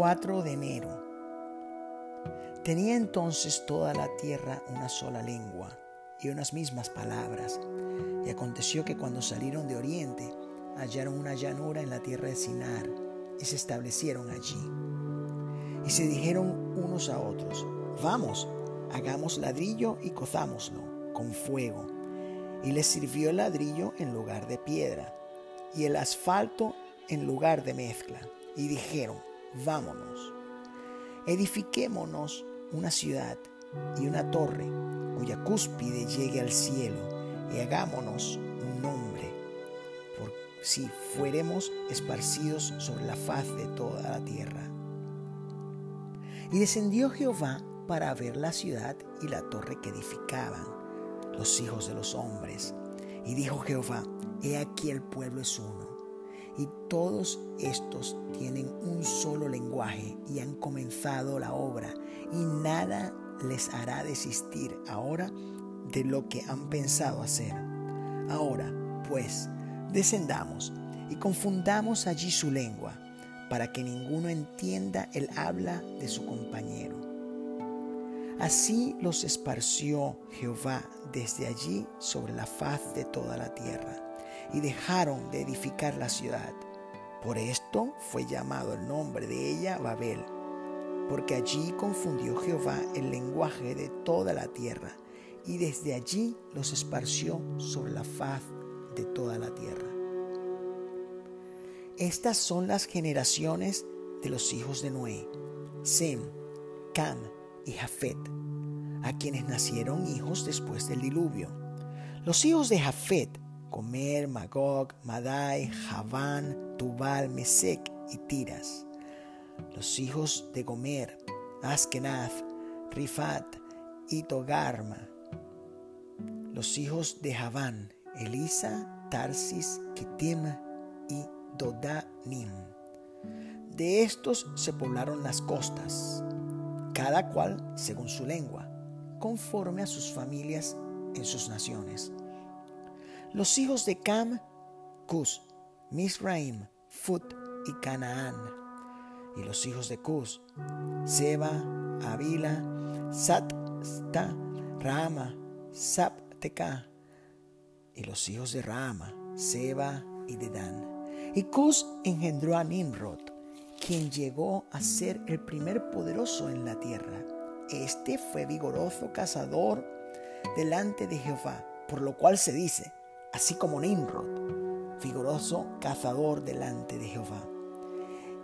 4 de enero. Tenía entonces toda la tierra una sola lengua y unas mismas palabras. Y aconteció que cuando salieron de oriente, hallaron una llanura en la tierra de Sinar y se establecieron allí. Y se dijeron unos a otros, vamos, hagamos ladrillo y cozámoslo con fuego. Y les sirvió el ladrillo en lugar de piedra y el asfalto en lugar de mezcla. Y dijeron, vámonos, edifiquémonos una ciudad y una torre cuya cúspide llegue al cielo y hagámonos un nombre, por si fuéremos esparcidos sobre la faz de toda la tierra. Y descendió Jehová para ver la ciudad y la torre que edificaban los hijos de los hombres. Y dijo Jehová, he aquí el pueblo es uno y todos estos tienen un solo lenguaje y han comenzado la obra y nada les hará desistir ahora de lo que han pensado hacer. Ahora, pues, descendamos y confundamos allí su lengua, para que ninguno entienda el habla de su compañero. Así los esparció Jehová desde allí sobre la faz de toda la tierra y dejaron de edificar la ciudad. Por esto fue llamado el nombre de ella Babel, porque allí confundió Jehová el lenguaje de toda la tierra, y desde allí los esparció sobre la faz de toda la tierra. Estas son las generaciones de los hijos de Noé, Sem, Cam y Jafet, a quienes nacieron hijos después del diluvio. Los hijos de Jafet Comer, Magog, Madai, Javán, Tubal, Mesec y Tiras. Los hijos de Gomer, Askenaz, Rifat y Togarma. Los hijos de Javán, Elisa, Tarsis, Kitim y Dodanim. De estos se poblaron las costas, cada cual según su lengua, conforme a sus familias en sus naciones. Los hijos de Cam, Cus, Misraim, Fut y Canaán. Y los hijos de Cus, Seba, Avila, Satsta, Rama, Sapteca. Y los hijos de Rama, Seba y Dedán. Y Cus engendró a Nimrod, quien llegó a ser el primer poderoso en la tierra. Este fue vigoroso cazador delante de Jehová, por lo cual se dice, así como Nimrod, vigoroso cazador delante de Jehová.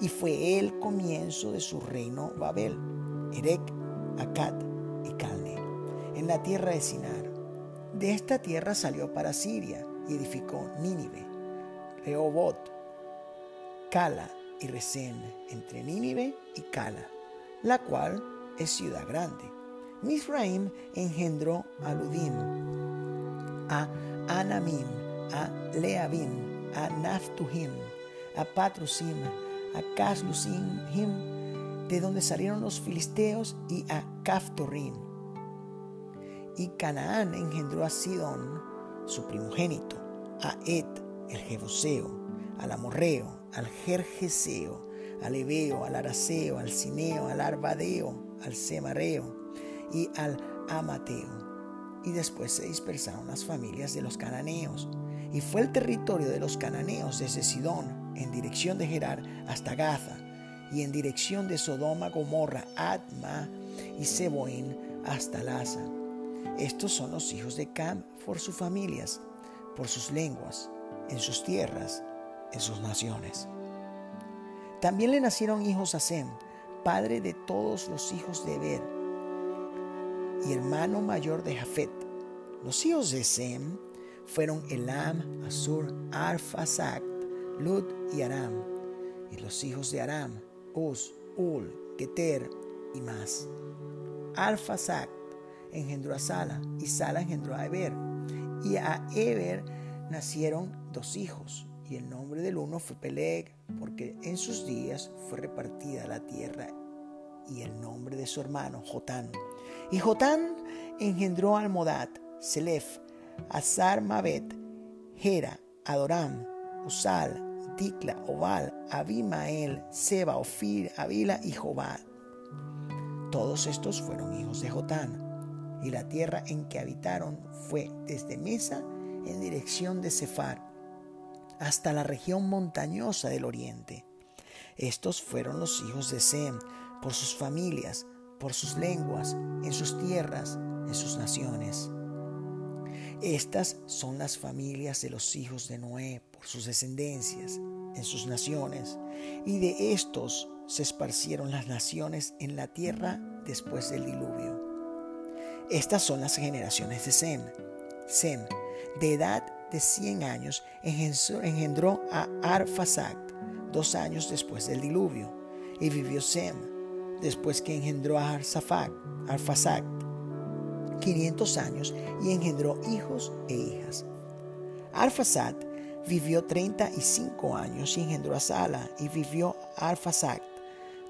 Y fue el comienzo de su reino Babel, Erec, Akkad y Calne, en la tierra de Sinar. De esta tierra salió para Siria y edificó Nínive, Rehobot, Cala y Resén, entre Nínive y Cala, la cual es ciudad grande. Misraim engendró a Ludim, a Anamim, a Leabim, a Naftuhim, a Patrusim, a Caslusim, de donde salieron los filisteos, y a Caftorim. Y Canaán engendró a Sidón, su primogénito, a Et, el Jebuseo, al Amorreo, al Jerjeseo, al Ebeo, al Araseo, al Cineo, al Arbadeo, al Semareo y al Amateo y después se dispersaron las familias de los cananeos. Y fue el territorio de los cananeos desde Sidón, en dirección de Gerar, hasta Gaza, y en dirección de Sodoma, Gomorra, Adma y Seboín hasta Laza. Estos son los hijos de Cam por sus familias, por sus lenguas, en sus tierras, en sus naciones. También le nacieron hijos a Sem, padre de todos los hijos de Eber y hermano mayor de Jafet. Los hijos de Sem fueron Elam, Asur, Arphasac, Lud y Aram. Y los hijos de Aram, Uz, Ul, Keter y más. Arphasac engendró a Sala y Sala engendró a Eber. Y a Eber nacieron dos hijos. Y el nombre del uno fue Peleg, porque en sus días fue repartida la tierra. Y el nombre de su hermano, Jotán. Y Jotán engendró a Almodad, Selef, Azar Mabet, Gera, Adoram, Usal, Ticla, Obal, Abimael, Seba, Ofir, Avila y Jobad. Todos estos fueron hijos de Jotán, y la tierra en que habitaron fue desde Mesa en dirección de Cefar hasta la región montañosa del oriente. Estos fueron los hijos de Sem por sus familias, por sus lenguas, en sus tierras, en sus naciones. Estas son las familias de los hijos de Noé por sus descendencias, en sus naciones, y de estos se esparcieron las naciones en la tierra después del diluvio. Estas son las generaciones de Sem. Sem, de edad de 100 años, engendró a Arfasac dos años después del diluvio, y vivió Sem, después que engendró a Arsafac, Arfasac, 500 años, y engendró hijos e hijas. Arfasac vivió 35 años y engendró a Sala, y vivió Arfasac,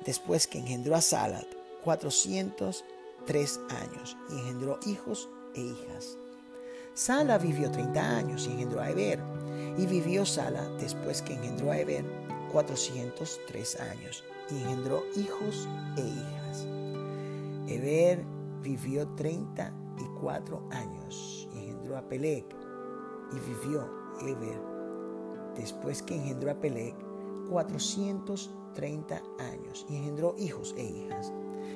después que engendró a Salat, 403 años, y engendró hijos e hijas. Sala vivió 30 años y engendró a Eber. Y vivió Sala después que engendró a Eber 403 años y engendró hijos e hijas. Eber vivió 34 años y engendró a Peleg. Y vivió Eber después que engendró a Peleg 430 años y engendró hijos e hijas.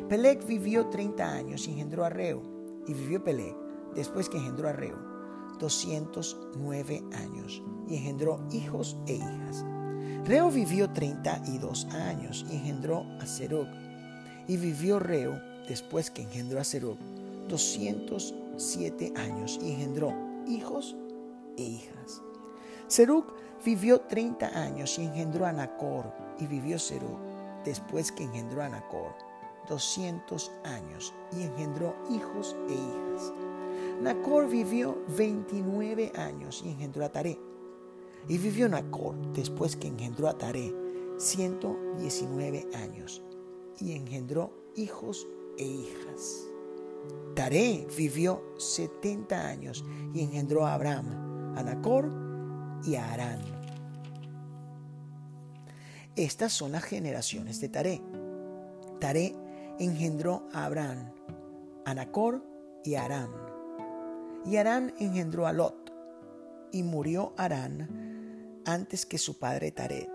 Peleg vivió 30 años y engendró a Reo. Y vivió Peleg después que engendró a Reo 209 años y engendró hijos e hijas. Reo vivió 32 años y engendró a Serug. Y vivió Reo, después que engendró a Serug, 207 años y engendró hijos e hijas. Serug vivió 30 años y engendró a Nacor. Y vivió Serug, después que engendró a Nacor, 200 años y engendró hijos e hijas. Nacor vivió 29 años y engendró a Taré. Y vivió Nacor después que engendró a Taré 119 años y engendró hijos e hijas. Taré vivió 70 años y engendró a Abraham, a Nacor y a Arán. Estas son las generaciones de Taré. Taré engendró a Abraham, a Nacor y a Arán. Y Arán engendró a Lot, y murió Arán antes que su padre Taret,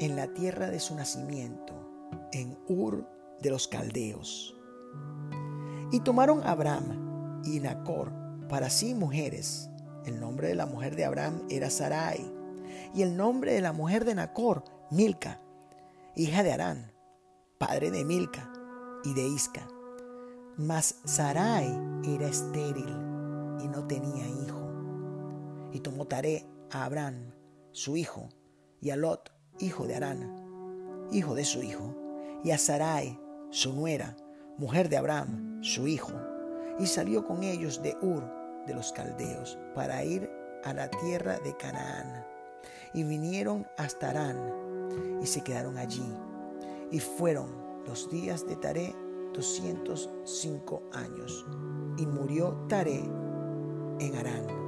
en la tierra de su nacimiento, en Ur de los Caldeos. Y tomaron Abraham y Nacor para sí mujeres. El nombre de la mujer de Abraham era Sarai, y el nombre de la mujer de Nacor, Milca, hija de Arán, padre de Milca y de Isca. Mas Sarai era estéril y no tenía hijo. Y tomó Taré a Abraham, su hijo, y a Lot, hijo de Arán, hijo de su hijo, y a Sarai, su nuera, mujer de Abraham, su hijo, y salió con ellos de Ur de los Caldeos para ir a la tierra de Canaán. Y vinieron hasta Arán y se quedaron allí. Y fueron los días de Taré 205 años y murió Taré en Arán.